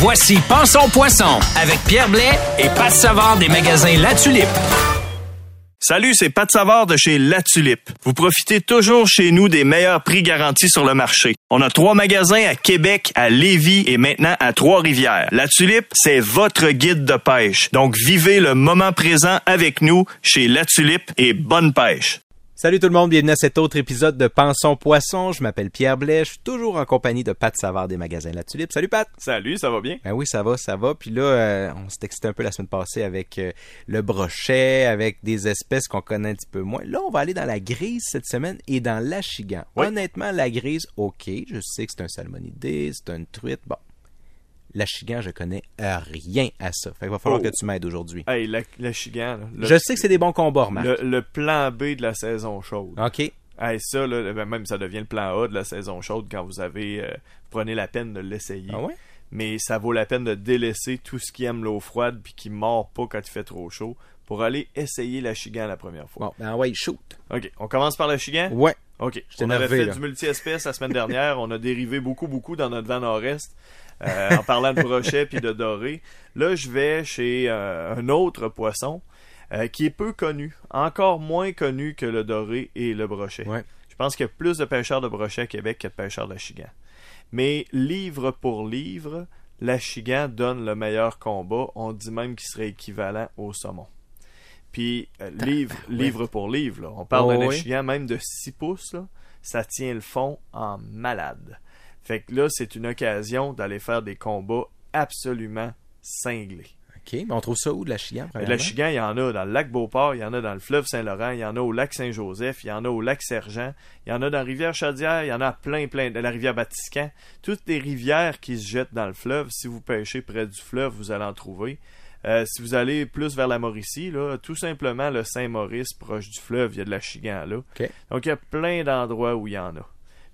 Voici Pensons Poisson avec Pierre Blais et Pat Savard des magasins La Tulipe. Salut, c'est Pat Savard de chez La Tulipe. Vous profitez toujours chez nous des meilleurs prix garantis sur le marché. On a trois magasins à Québec, à Lévis et maintenant à Trois-Rivières. La Tulipe, c'est votre guide de pêche. Donc vivez le moment présent avec nous chez La Tulipe et bonne pêche. Salut tout le monde, bienvenue à cet autre épisode de Pensons Poisson. Je m'appelle Pierre Blais, je suis toujours en compagnie de Pat Savard des magasins La Tulipe. Salut Pat! Salut, ça va bien? Ben oui, ça va, ça va. Puis là, euh, on s'est excité un peu la semaine passée avec euh, le brochet, avec des espèces qu'on connaît un petit peu moins. Là, on va aller dans la grise cette semaine et dans l'achigan. Oui. Honnêtement, la grise, ok, je sais que c'est un salmonidé, c'est une truite, bon. L'achigan, je connais euh, rien à ça. Fait qu'il va falloir Oh. que tu m'aides aujourd'hui. Hey, la, la chigan, Je sais que c'est des bons combats, remarque. le, le plan B de la saison chaude. Ok. Hey, ça, là, ben, même ça devient le plan A de la saison chaude quand vous avez euh, prenez la peine de l'essayer. Ah ouais? Mais ça vaut la peine de délaisser tout ce qui aime l'eau froide puis qui mord pas quand il fait trop chaud pour aller essayer la chigan la première fois. Bon, ben ouais, shoot. OK, on commence par la chigan? Ouais. OK. On avait fait là. du multi-espèce la semaine dernière. On a dérivé beaucoup, beaucoup dans notre van nord-est euh, en parlant de brochet puis de doré. Là, je vais chez euh, un autre poisson euh, qui est peu connu, encore moins connu que le doré et le brochet. Ouais. Je pense qu'il y a plus de pêcheurs de brochet à Québec que de pêcheurs de chigan. Mais livre pour livre, la chigan donne le meilleur combat. On dit même qu'il serait équivalent au saumon. Puis euh, livre, livre pour livre, là. on parle Oh, d'un oui. même de 6 pouces, là. ça tient le fond en malade. Fait que là, c'est une occasion d'aller faire des combats absolument cinglés. OK. Mais on trouve ça où de l'achigan, Mais premièrement? Le chigan, il y en a dans le lac Beauport, il y en a dans le fleuve Saint-Laurent, il y en a au lac Saint-Joseph, il y en a au lac Sergent, il y en a dans la rivière Chaudière, il y en a plein, plein, de la rivière Batiscan. Toutes les rivières qui se jettent dans le fleuve, si vous pêchez près du fleuve, vous allez en trouver. Euh, si vous allez plus vers la Mauricie, là, tout simplement le Saint-Maurice, proche du fleuve, il y a de la chigan là. OK. Donc il y a plein d'endroits où il y en a.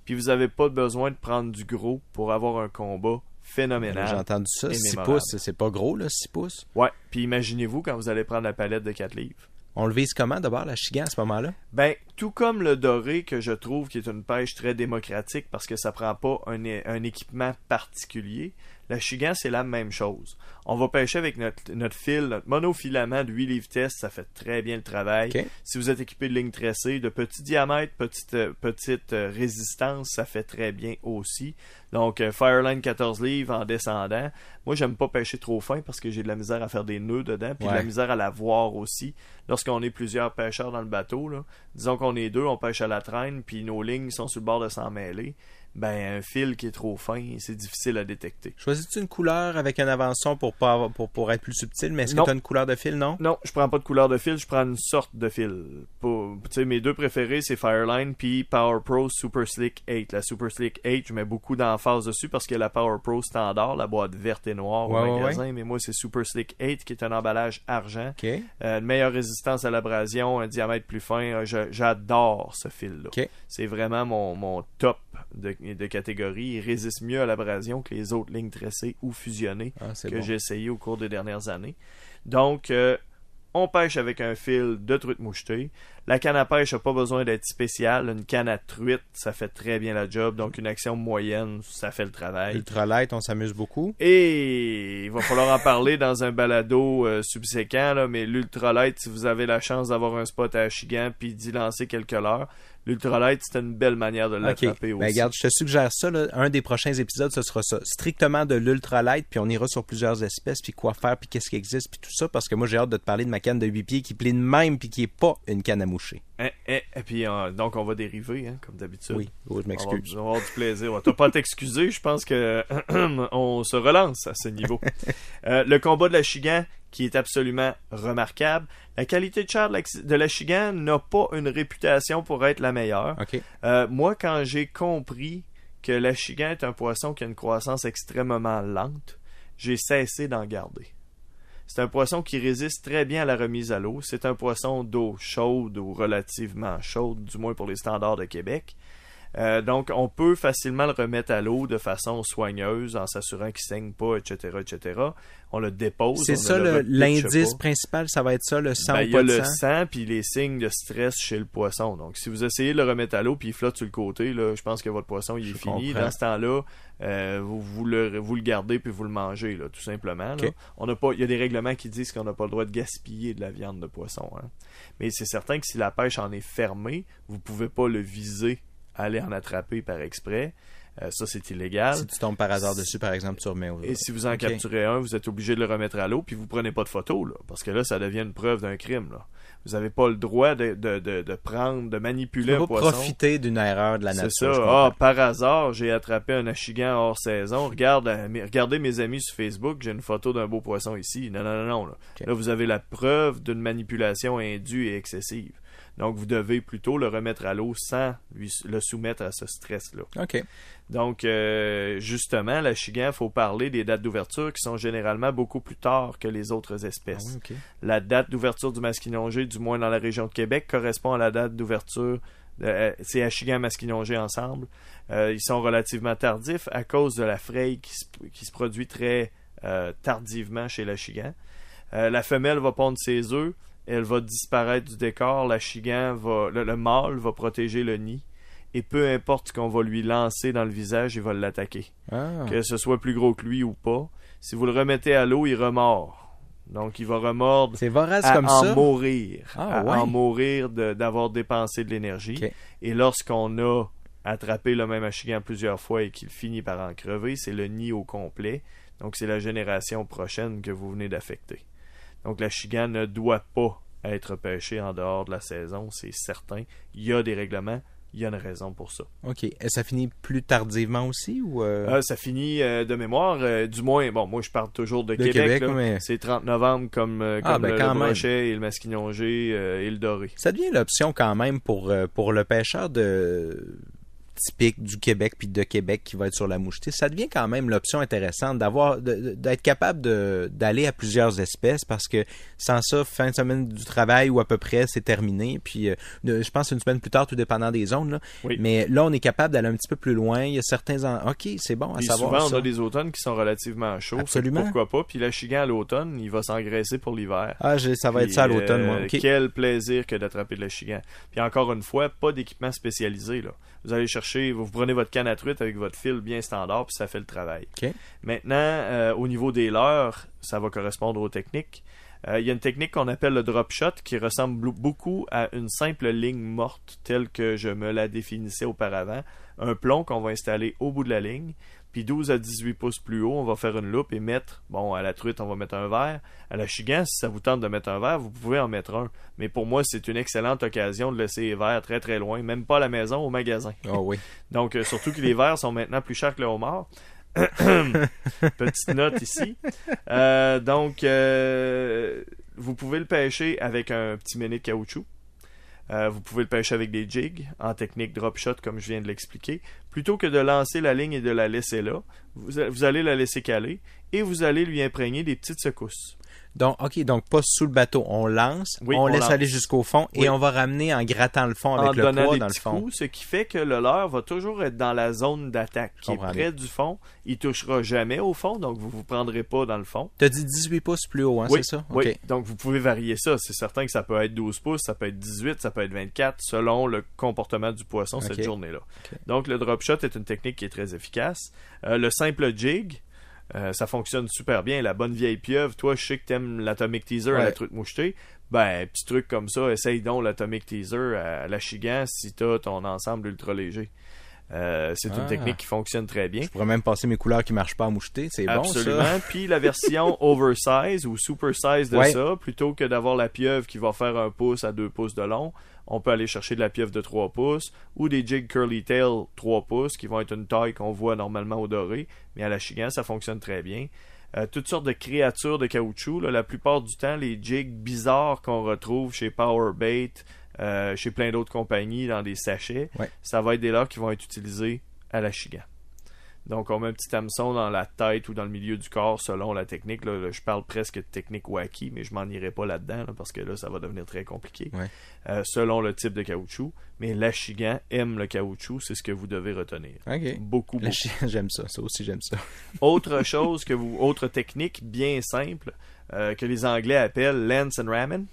Puis vous n'avez pas besoin de prendre du gros pour avoir un combat phénoménal. J'ai entendu ça. et 6 mémorable. pouces, c'est pas gros, là, 6 pouces? Ouais, puis imaginez-vous quand vous allez prendre la palette de 4 livres. On le vise comment d'abord, l'achigan, à ce moment-là? Ben, tout comme le doré, que je trouve qui est une pêche très démocratique parce que ça prend pas un équipement particulier, la chigan, c'est la même chose. On va pêcher avec notre, notre fil, notre monofilament de 8 livres test, ça fait très bien le travail. Si vous êtes équipé de lignes tressées, de petits diamètres, petite, euh, petite euh, résistance, ça fait très bien aussi. Donc, euh, Fireline 14 livres en descendant. Moi, j'aime pas pêcher trop fin parce que j'ai de la misère à faire des nœuds dedans, puis de la misère à la voir aussi. Lorsqu'on est plusieurs pêcheurs dans le bateau, là, disons qu'on est deux, on pêche à la traîne, puis nos lignes sont sur le bord de s'en mêler. Ben, un fil qui est trop fin, c'est difficile à détecter. Choisis-tu une couleur avec un avançon pour, pas avoir- pour, pour être plus subtil, mais est-ce que tu as une couleur de fil, non? Non, je prends pas de couleur de fil, je prends une sorte de fil. Pour, mes deux préférés, c'est Fireline puis Power Pro Super Slick 8. La Super Slick 8, je mets beaucoup d'emphase dessus parce que la Power Pro standard, la boîte verte et noire Ouais, au ouais, magasin, mais moi c'est Super Slick 8 qui est un emballage argent. Euh, une meilleure résistance à l'abrasion, un diamètre plus fin. Euh, J'adore ce fil-là. C'est vraiment mon, mon top de, de catégorie. Il résiste mieux à l'abrasion que les autres lignes tressées ou fusionnées Ah, que bon. j'ai essayé au cours des dernières années. Donc, euh, on pêche avec un fil de truite mouchetée. La canne à pêche n'a pas besoin d'être spéciale. Une canne à truite, ça fait très bien la job. Donc, une action moyenne, ça fait le travail. Ultralight, on s'amuse beaucoup. Et il va falloir en parler dans un balado euh, subséquent, là, mais l'ultralight, si vous avez la chance d'avoir un spot à Achigan puis d'y lancer quelques leurres, l'ultralight, c'est une belle manière de l'attraper Ben, aussi. regarde, je te suggère ça. là. Un des prochains épisodes, ce sera ça. Strictement de l'ultralight, puis on ira sur plusieurs espèces, puis quoi faire, puis qu'est-ce qui existe, puis tout ça, parce que moi, j'ai hâte de te parler de ma canne de 8 pieds qui plie de même, puis qui est pas une canne à moucher. Hein, hein, et puis, euh, donc, on va dériver, hein, comme d'habitude. Oui, oh, je m'excuse. on va avoir du plaisir. On va pas t'excuser. Je pense que on se relance à ce niveau. Euh, le combat de la Chigan, qui est absolument remarquable. La qualité de chair de la, Chigan n'a pas une réputation pour être la meilleure. Euh, moi, quand j'ai compris que la Chigan est un poisson qui a une croissance extrêmement lente, j'ai cessé d'en garder. C'est un poisson qui résiste très bien à la remise à l'eau. C'est un poisson d'eau chaude ou relativement chaude, du moins pour les standards de Québec. Euh, donc, on peut facilement le remettre à l'eau de façon soigneuse en s'assurant qu'il saigne pas, etc., etc. On le dépose. C'est ça ne l'indice pas. principal, ça va être ça, le sang Ben, ou il y pas a le sang? sang puis les signes de stress chez le poisson. Donc, si vous essayez de le remettre à l'eau puis il flotte sur le côté, là, je pense que votre poisson il est fini. Dans ce temps-là, euh, vous, vous le, vous le gardez puis vous le mangez, là, tout simplement. là. On n'a pas, il y a des règlements qui disent qu'on n'a pas le droit de gaspiller de la viande de poisson. hein. Mais c'est certain que si la pêche en est fermée, vous pouvez pas le viser, aller en attraper par exprès. Euh, ça, c'est illégal. Si tu tombes par hasard dessus, par exemple, tu remets au... Et si vous en capturez un, vous êtes obligé de le remettre à l'eau, puis vous prenez pas de photo, là, parce que là, ça devient une preuve d'un crime. Là. Vous n'avez pas le droit de, de, de, de prendre, de Tu manipuler peux un poisson. profiter d'une erreur de la C'est nature. ça. je Ah, par hasard, j'ai attrapé un achigan hors saison. Regarde, euh, regardez mes amis sur Facebook, j'ai une photo d'un beau poisson ici. Non, non, non, non. Là. Là, vous avez la preuve d'une manipulation indue et excessive. Donc, vous devez plutôt le remettre à l'eau sans lui, le soumettre à ce stress-là. OK. Donc, euh, justement, l'achigan, il faut parler des dates d'ouverture qui sont généralement beaucoup plus tard que les autres Ah espèces. oui, OK. La date d'ouverture du masquinongé, du moins dans la région de Québec, correspond à la date d'ouverture. euh, c'est achigan masquinongé ensemble. Euh, ils sont relativement tardifs à cause de la fraye qui se, qui se produit très euh, tardivement chez l'achigan. Euh, la femelle va pondre ses œufs, elle va disparaître du décor, l'achigan va, le, le mâle va protéger le nid, et peu importe ce qu'on va lui lancer dans le visage, il va l'attaquer Ah. que ce soit plus gros que lui ou pas. Si vous le remettez à l'eau, il remord. Donc, il va remordre C'est vorace à comme en ça? mourir. Ah, à ouais. en mourir d'avoir dépensé de l'énergie. Et lorsqu'on a attrapé le même achigan plusieurs fois et qu'il finit par en crever, c'est le nid au complet. Donc, c'est la génération prochaine que vous venez d'affecter. Donc, l'achigan ne doit pas être pêché en dehors de la saison, c'est certain. Il y a des règlements, il y a une raison pour ça. OK. Et ça finit plus tardivement aussi ou... euh, Ah, ça finit euh, de mémoire, euh, du moins, bon, moi je parle toujours de, De Québec. Québec, mais- C'est 30 novembre comme, euh, Ah, comme ben, le, quand le brochet et le masquinongé euh, et le doré. Ça devient l'option quand même pour, euh, pour le pêcheur de typique du Québec puis de Québec qui va être sur la mouchetée. Ça devient quand même l'option intéressante d'avoir d'être capable de d'aller à plusieurs espèces parce que sans ça fin de semaine du travail ou à peu près c'est terminé puis euh, je pense une semaine plus tard tout dépendant des zones là. Oui. Mais là on est capable d'aller un petit peu plus loin, il y a certains en... OK, c'est bon à savoir souvent, ça. on a des automnes qui sont relativement chauds. Absolument. Pourquoi pas? Puis l'achigan à l'automne, il va s'engraisser pour l'hiver. Ah, ça va Puis, être ça à l'automne moi. euh. Quel plaisir que d'attraper de l'achigan. Puis encore une fois, pas d'équipement spécialisé. Là. Vous allez chercher, vous prenez votre canne à truite avec votre fil bien standard, puis ça fait le travail. Maintenant, euh, au niveau des leurres, ça va correspondre aux techniques. Euh, Il y a une technique qu'on appelle le drop shot qui ressemble beaucoup à une simple ligne morte telle que je me la définissais auparavant. Un plomb qu'on va installer au bout de la ligne. Puis 12 à 18 pouces plus haut, on va faire une loupe et mettre, bon, à la truite, on va mettre un verre. À la chigan, si ça vous tente de mettre un verre, vous pouvez en mettre un. Mais pour moi, c'est une excellente occasion de laisser les verres très très loin, même pas à la maison, au magasin. Ah oui. Donc, euh, surtout que les verres sont maintenant plus chers que le homard. Petite note ici. Euh, donc, euh, vous pouvez le pêcher avec un petit méné de caoutchouc. Euh, vous pouvez le pêcher avec des jigs en technique drop shot comme je viens de l'expliquer. Plutôt que de lancer la ligne et de la laisser là, vous, allez la laisser caler et vous allez lui imprégner des petites secousses. Donc, OK, donc pas sous le bateau. On lance, Oui, on, on laisse lance. aller jusqu'au fond Oui. et on va ramener en grattant le fond en avec le donnant poids des dans le fond. coups, ce qui fait que le leurre va toujours être dans la zone d'attaque, qui est près du fond. Il touchera jamais au fond, donc vous vous prendrez pas dans le fond. T'as dit 18 pouces plus haut, hein, oui, c'est ça? oui. Donc vous pouvez varier ça. C'est certain que ça peut être 12 pouces, ça peut être 18, ça peut être 24, selon le comportement du poisson cette journée-là. Donc le drop shot est une technique qui est très efficace. Euh, le simple jig, euh, ça fonctionne super bien. La bonne vieille pieuvre, toi, je sais que t'aimes l'atomic teaser à Ouais. la truite mouchetée. Ben, petit truc comme ça, essaye donc l'atomic teaser à la chigan si t'as ton ensemble ultra léger. Euh, c'est Ah. une technique qui fonctionne très bien. Je pourrais même passer mes couleurs qui marchent pas à moucheter. C'est bon, Absolument. Puis la version oversize ou super size de Ouais. ça, plutôt que d'avoir la pieuvre qui va faire un pouce à deux pouces de long, on peut aller chercher de la pieuvre de 3 pouces ou des jigs curly tail 3 pouces qui vont être une taille qu'on voit normalement au doré, mais à la chigan ça fonctionne très bien. Euh, toutes sortes de créatures de caoutchouc, là, la plupart du temps les jigs bizarres qu'on retrouve chez Powerbait, euh, chez plein d'autres compagnies dans des sachets, Ouais. ça va être des leurres qui vont être utilisés à la chigan. Donc, on met un petit hameçon dans la tête ou dans le milieu du corps selon la technique. Là, Là, je parle presque de technique wacky, mais je m'en irai pas là-dedans là, parce que là, ça va devenir très compliqué. Ouais. Euh, selon le type de caoutchouc. Mais l'achigan aime le caoutchouc, c'est ce que vous devez retenir. Beaucoup, beaucoup. j'aime ça. Ça aussi, j'aime ça. Autre chose que vous, autre technique bien simple euh, que les Anglais appellent lance and ramen.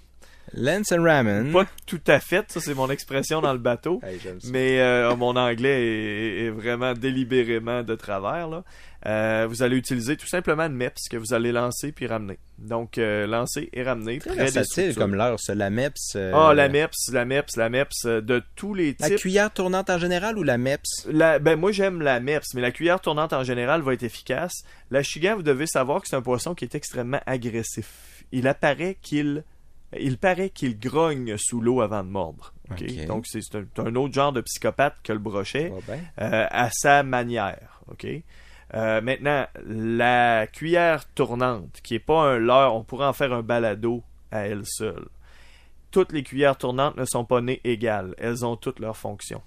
Lance and Ramen. Pas tout à fait, ça c'est mon expression dans le bateau. Hey. Mais euh, mon anglais est, est vraiment délibérément de travers. Là. Euh, vous allez utiliser tout simplement une MEPS que vous allez lancer puis ramener. Donc, euh, lancer et ramener. Très près des comme l'heure. La MEPS. Ah, la MEPS, la MEPS, la MEPS, de tous les La types. cuillère tournante en général ou la MEPS? La- ben moi j'aime la MEPS, mais la cuillère tournante en général va être efficace. La chigan, vous devez savoir que c'est un poisson qui est extrêmement agressif. Il apparaît qu'il il paraît qu'il grogne sous l'eau avant de mordre. Donc c'est un, autre genre de psychopathe que le brochet Va bien. euh, à sa manière. ok? Euh, maintenant, la cuillère tournante, qui est pas un leurre, on pourrait en faire un balado à elle seule. Toutes les cuillères tournantes ne sont pas nées égales. Elles ont toutes leurs fonctions.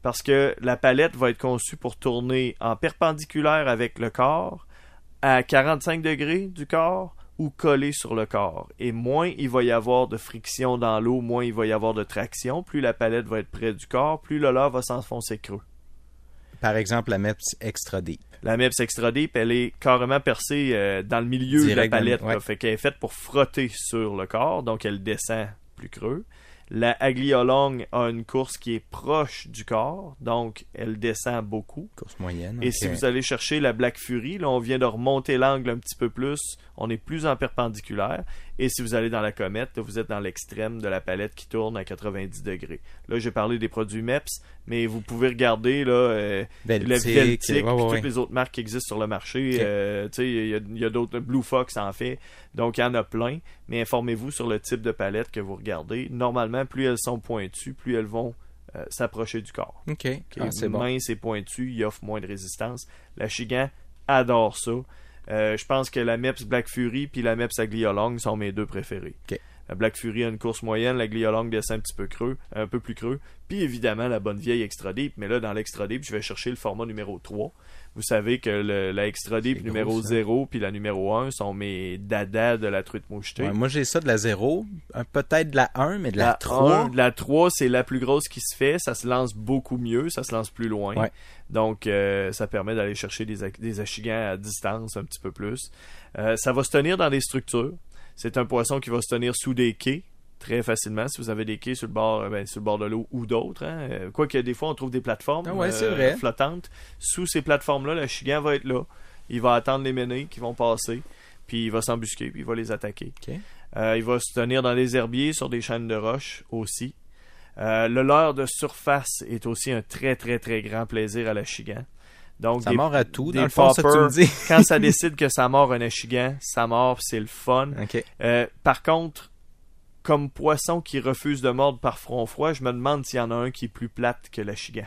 Parce que la palette va être conçue pour tourner en perpendiculaire avec le corps, à 45 degrés du corps, ou collée sur le corps. Et moins il va y avoir de friction dans l'eau, moins il va y avoir de traction. Plus la palette va être près du corps, plus le leurre va s'enfoncer creux. Par exemple, la MEPS Extra Deep. La MEPS Extra Deep, elle est carrément percée euh, dans le milieu de la dans palette. ouais. là. Fait qu'elle est faite pour frotter sur le corps, donc elle descend plus creux. La Agliolong a une course qui est proche du corps, donc elle descend beaucoup. Course moyenne. Et si vous allez chercher la Black Fury, là, on vient de remonter l'angle un petit peu plus. On est plus en perpendiculaire. Et si vous allez dans la comète, là, vous êtes dans l'extrême de la palette qui tourne à 90 degrés. Là, j'ai parlé des produits MEPS, mais vous pouvez regarder là, euh, le Veltic, ouais, ouais, puis ouais. toutes les autres marques qui existent sur le marché. Euh, tu sais, il y a, il y a d'autres. Blue Fox en fait. Donc, il y en a plein. Mais informez-vous sur le type de palette que vous regardez. Normalement, plus elles sont pointues, plus elles vont euh, s'approcher du corps. OK. Ok, Ah, c'est bon. mince et pointu, il offre moins de résistance. La Chigan adore ça. Euh, je pense que la MEPS Black Fury puis la MEPS Agliolong sont mes deux préférés. Ok. La Black Fury a une course moyenne, la Gliolong descend un petit peu creux, un peu plus creux. Puis évidemment la bonne vieille Extra Deep, mais là dans l'Extra Deep, je vais chercher le format numéro 3. Vous savez que le- la Extra C'est numéro gros, ça. 0 puis la numéro 1 sont mes dadas de la truite mouchetée. Ouais, moi, j'ai ça de la 0, peut-être de la 1, mais de la, La 3. 1, la 3, c'est la plus grosse qui se fait. Ça se lance beaucoup mieux. Ça se lance plus loin. Ouais. Donc, euh, ça permet d'aller chercher des, des achigans à distance un petit peu plus. Euh, ça va se tenir dans des structures. C'est un poisson qui va se tenir sous des quais très facilement si vous avez des quais sur le bord, euh, ben, sur le bord de l'eau ou d'autres. Hein. Euh, Quoique des fois on trouve des plateformes Ah ouais, vrai. flottantes. Sous ces plateformes-là, le chigan va être là. Il va attendre les ménées qui vont passer. Puis il va s'embusquer, puis il va les attaquer. Euh, il va se tenir dans les herbiers, sur des chaînes de roches aussi. Euh, le leurre de surface est aussi un très très très grand plaisir à l'achigan. Donc Ça des- mord à tout, des dans le fond, ça tu me dis. quand ça décide que ça mord un achigan, ça mord, c'est le fun. Euh, par contre, comme poisson qui refuse de mordre par front froid, je me demande s'il y en a un qui est plus plate que l'achigan.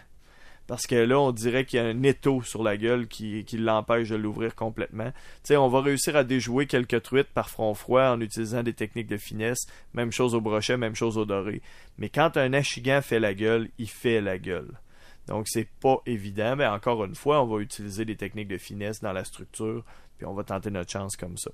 Parce que là, on dirait qu'il y a un étau sur la gueule qui, l'empêche de l'ouvrir complètement. Tu sais, on va réussir à déjouer quelques truites par front froid en utilisant des techniques de finesse. Même chose au brochet, même chose au doré. Mais quand un achigan fait la gueule, il fait la gueule. Donc c'est pas évident, mais encore une fois, on va utiliser des techniques de finesse dans la structure, puis on va tenter notre chance comme ça.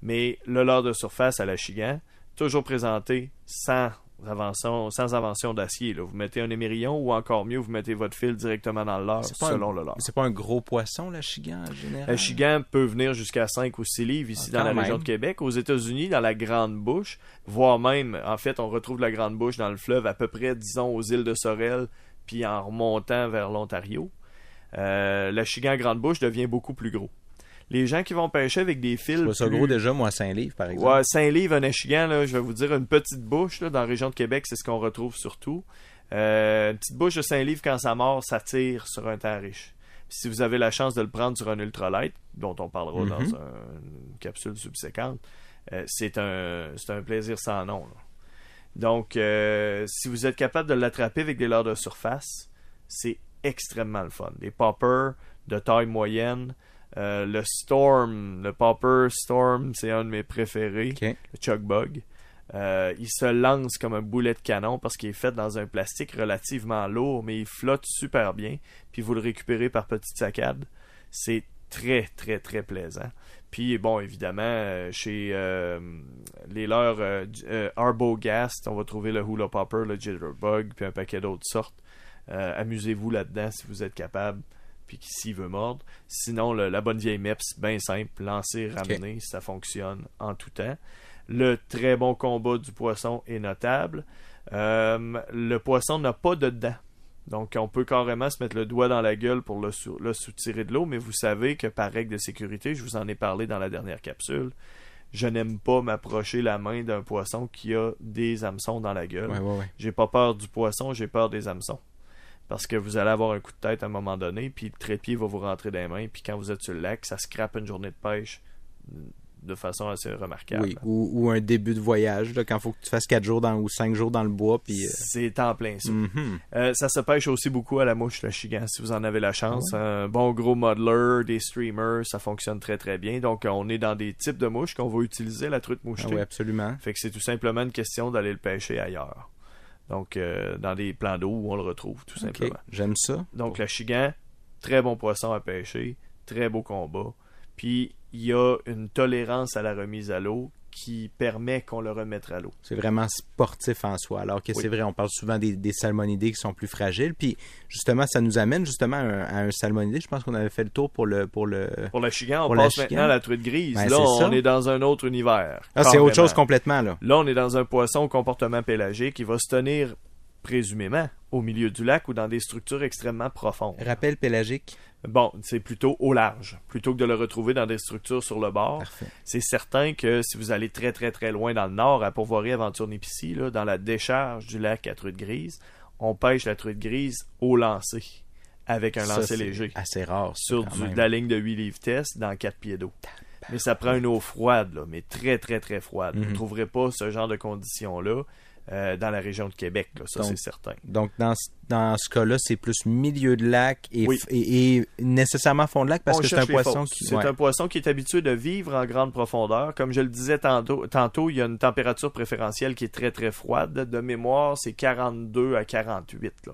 Mais le de surface à l'achigan, toujours présenté sans invention, sans invention d'acier. là. Vous mettez un émerillon ou encore mieux, vous mettez votre fil directement dans le leurre C'est pas selon un- le leurre. C'est pas un gros poisson, la chigan, en général? Le chigan peut venir jusqu'à 5 ou 6 livres ici Ah, dans la région de Québec. Aux États-Unis, dans la Grande Bouche, voire même, en fait, on retrouve la Grande Bouche dans le fleuve à peu près, disons, aux îles de Sorel, puis en remontant vers l'Ontario. Euh, le chigan Grande Bouche devient beaucoup plus gros. Les gens qui vont pêcher avec des fils. Je ça plus- gros déjà, moi, à Saint-Livre, par exemple. Ouais, 5 livres, un achigan, là, je vais vous dire, une petite bouche là, dans la région de Québec, c'est ce qu'on retrouve surtout. Euh, une petite bouche de 5 livres, quand ça mord, ça tire sur un temps riche. Puis si vous avez la chance de le prendre sur un ultralight, dont on parlera Mhm. dans un- une capsule subséquente, euh, c'est un, c'est un plaisir sans nom. là. Donc, euh, si vous êtes capable de l'attraper avec des leurres de surface, c'est extrêmement le fun. Des poppers de taille moyenne, euh, le Storm, le popper Storm, c'est un de mes préférés le Chuck Bug. Euh, il se lance comme un boulet de canon parce qu'il est fait dans un plastique relativement lourd, mais il flotte super bien. Puis vous le récupérez par petites saccades. C'est très, très, très plaisant. Puis, bon, évidemment, euh, chez euh, les leurs euh, Arbogast, on va trouver le Hula Popper, le Jitterbug, puis un paquet d'autres sortes. Amusez-vous là-dedans si vous êtes capable, puis s'il veut mordre. Sinon, le- la bonne vieille MEPS, bien simple, lancer, ramener, ça fonctionne en tout temps. Le très bon combat du poisson est notable. Euh, le poisson n'a pas de dents. Donc, on peut carrément se mettre le doigt dans la gueule pour le, sou- le soutirer de l'eau, mais vous savez que par règle de sécurité, je vous en ai parlé dans la dernière capsule, je n'aime pas m'approcher la main d'un poisson qui a des hameçons dans la gueule. Ouais, ouais, ouais. J'ai pas peur du poisson, j'ai peur des hameçons. Parce que vous allez avoir un coup de tête à un moment donné, puis le trépied va vous rentrer dans les mains, puis quand vous êtes sur le lac, ça scrape une journée de pêche de façon assez remarquable. Oui, ou, ou un début de voyage, là, quand il faut que tu fasses 4 jours dans, ou 5 jours dans le bois. Puis, euh, C'est en plein ça. mhm. Euh, ça se pêche aussi beaucoup à la mouche, le chigan, si vous en avez la chance. Ah Un bon gros modeler, des streamers, ça fonctionne très très bien. Donc, on est dans des types de mouches qu'on va utiliser la truite Ah mouchetée. oui, absolument. Fait que c'est tout simplement une question d'aller le pêcher ailleurs. Donc, euh, dans des plans d'eau où on le retrouve, tout simplement. J'aime ça. Donc, le chigan, très bon poisson à pêcher, très beau combat. Puis, il y a une tolérance à la remise à l'eau qui permet qu'on le remette à l'eau. C'est vraiment sportif en soi. Alors que Oui. c'est vrai, on parle souvent des, des salmonidés qui sont plus fragiles. Puis justement, ça nous amène justement à un, à un salmonidé. Je pense qu'on avait fait le tour pour le pour le. Pour le chigan, on passe chigan. maintenant à la truite grise. Ben, là, on ça. est dans un autre univers. Ah, c'est autre chose complètement là. Là, on est dans un poisson au comportement pélagique qui va se tenir présumément au milieu du lac ou dans des structures extrêmement profondes. Rappel pélagique. Bon, c'est plutôt au large, plutôt que de le retrouver dans des structures sur le bord. C'est certain que si vous allez très très très loin dans le nord, à Pourvoirie Aventure Népicie, là, dans la décharge du lac à truite grise, on pêche la truite grise au lancer, avec un Ça, lancer léger, Assez rare. sur du- de la ligne de 8 livres test dans 4 pieds d'eau. Mais ça prend une eau froide, là, mais très très très froide. Vous ne trouverez pas ce genre de conditions-là euh, dans la région de Québec, là, ça c'est certain. Donc dans, ce- dans ce cas-là, c'est plus milieu de lac et, Oui. f- et, et nécessairement fond de lac parce On que c'est un poisson qui. C'est ouais. un poisson qui est habitué de vivre en grande profondeur. Comme je le disais tantôt, tantôt, il y a une température préférentielle qui est très très froide. De mémoire, c'est 42 à 48. Là.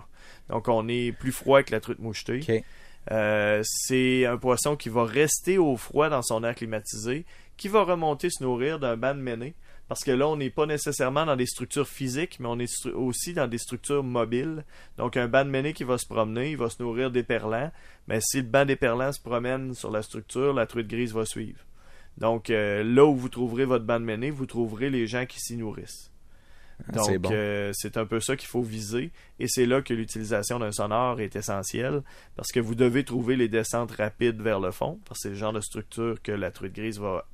Donc on est plus froid que la truite mouchetée. Euh, c'est un poisson qui va rester au froid dans son air climatisé, qui va remonter se nourrir d'un banc de méné. Parce que là, on n'est pas nécessairement dans des structures physiques, mais on est aussi dans des structures mobiles. Donc, un banc de méné qui va se promener, il va se nourrir d'éperlans. Mais si le banc d'éperlans se promène sur la structure, la truite grise va suivre. Donc, euh, là où vous trouverez votre banc de méné, vous trouverez les gens qui s'y nourrissent. Ah, Donc, c'est bon. euh, c'est un peu ça qu'il faut viser. Et c'est là que l'utilisation d'un sonore est essentielle. Parce que vous devez trouver les descentes rapides vers le fond. Parce que c'est le genre de structure que la truite grise va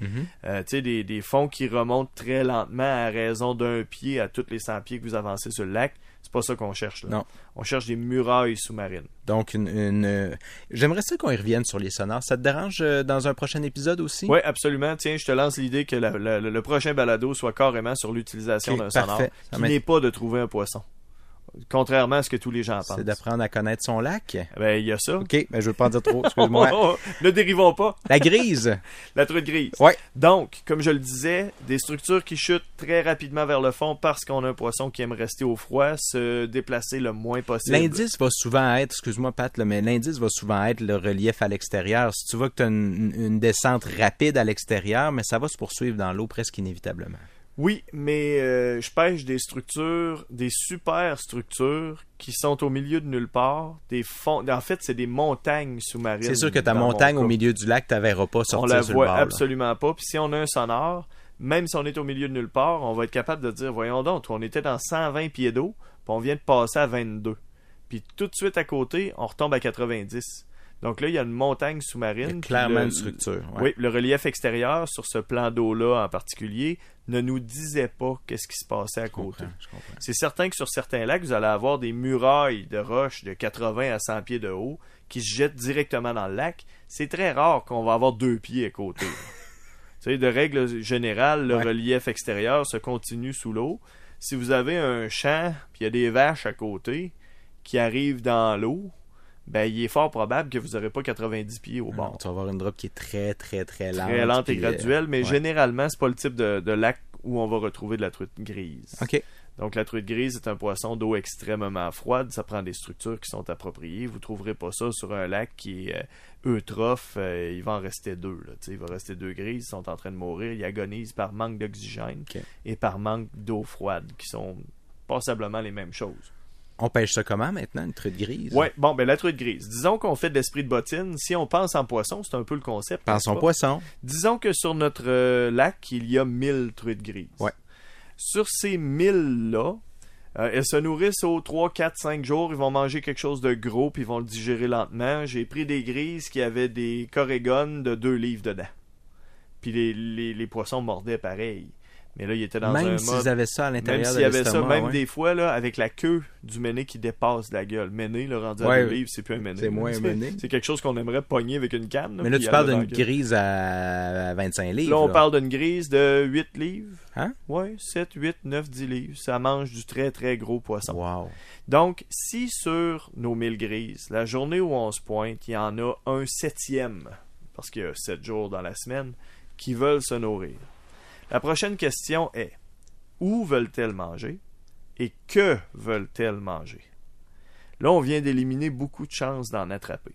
Mhm. Euh, tu sais, des, des fonds qui remontent très lentement à raison d'un pied à tous les 100 pieds que vous avancez sur le lac. C'est pas ça qu'on cherche. Là. Non. On cherche des murailles sous-marines. Donc, une, une, euh, j'aimerais ça qu'on y revienne sur les sonores. Ça te dérange euh, dans un prochain épisode aussi? Oui, absolument. Tiens, je te lance l'idée que la- la- le prochain balado soit carrément sur l'utilisation d'un. Ça Qui n'est pas de trouver un poisson. Contrairement à ce que tous les gens pensent. C'est d'apprendre à connaître son lac. Ben, il y a ça. Ok, ben je veux pas en dire trop, excuse-moi. ne dérivons pas. La grise. La truite grise. Ouais. Donc, comme je le disais, des structures qui chutent très rapidement vers le fond parce qu'on a un poisson qui aime rester au froid, se déplacer le moins possible. L'indice va souvent être, excuse-moi Pat, mais l'indice va souvent être le relief à l'extérieur. Si tu vois que tu as une, une descente rapide à l'extérieur, mais ça va se poursuivre dans l'eau presque inévitablement. Oui, mais euh, je pêche des structures, des super structures qui sont au milieu de nulle part. Des fonds. En fait, c'est des montagnes sous-marines. C'est sûr que ta montagne au milieu du lac, tu verras pas sortir on la sur voit le bord. là. absolument pas. Puis si on a un sonore, même si on est au milieu de nulle part, on va être capable de dire voyons donc, on était dans 120 pieds d'eau, puis on vient de passer à 22. Puis tout de suite à côté, on retombe à 90. Donc là, il y a une montagne sous-marine. clairement le- une structure. ouais. Oui, le relief extérieur sur ce plan d'eau-là en particulier ne nous disait pas qu'est-ce qui se passait à Je côté. C'est certain que sur certains lacs, vous allez avoir des murailles de roches de 80 à 100 pieds de haut qui se jettent directement dans le lac. C'est très rare qu'on va avoir deux pieds à côté. tu sais, de règle générale, le Ouais. relief extérieur se continue sous l'eau. Si vous avez un champ, puis il y a des vaches à côté qui arrivent dans l'eau, ben il est fort probable que vous n'aurez pas 90 pieds au Non, bord tu vas avoir une drop qui est très, très, très lente. très lente et euh, graduelle, mais ouais. généralement, c'est pas le type de, de lac où on va retrouver de la truite grise. OK. Donc la truite grise est un poisson d'eau extrêmement froide. Ça prend des structures qui sont appropriées. Vous trouverez pas ça sur un lac qui est euh, eutrophe. Euh, il va en rester deux. Là. Il va rester deux grises. Ils sont en train de mourir. Ils agonisent par manque d'oxygène et par manque d'eau froide, qui sont passablement les mêmes choses. On pêche ça comment maintenant, une truite grise? Ouais, bon, ben la truite grise. Disons qu'on fait de l'esprit de bottine. Si on pense en poisson, c'est un peu le concept. N'est-ce pas? poisson. Disons que sur notre euh, lac, il y a 1000 truites grises. Ouais. Sur ces 1000-là, euh, elles se nourrissent aux 3, 4, 5 jours. Ils vont manger quelque chose de gros, puis ils vont le digérer lentement. J'ai pris des grises qui avaient des corégones de 2 livres dedans. Puis les, les, les poissons mordaient pareil. Mais là, ils étaient dans un Même mode... s'ils avaient ça à Même l'intérieur s'il de y avait ça, même ouais. des fois, là, avec la queue du méné qui dépasse la gueule. Méné, le rendu à Ouais, deux livres, c'est plus un méné. c'est moins un méné. C'est quelque chose qu'on aimerait pogner avec une canne. Mais là, tu parles d'une grise à 25 livres. Là, on là. parle d'une grise de 8 livres. Hein? Ouais, 7, 8, 9, 10 livres. Ça mange du très, très gros poisson. Wow. Donc, si sur nos 1000 grises, la journée où on se pointe, il y en a un septième, parce qu'il y a 7 jours dans la semaine, qui veulent se nourrir. La prochaine question est où veulent-elles manger et que veulent-elles manger? Là, on vient d'éliminer beaucoup de chances d'en attraper.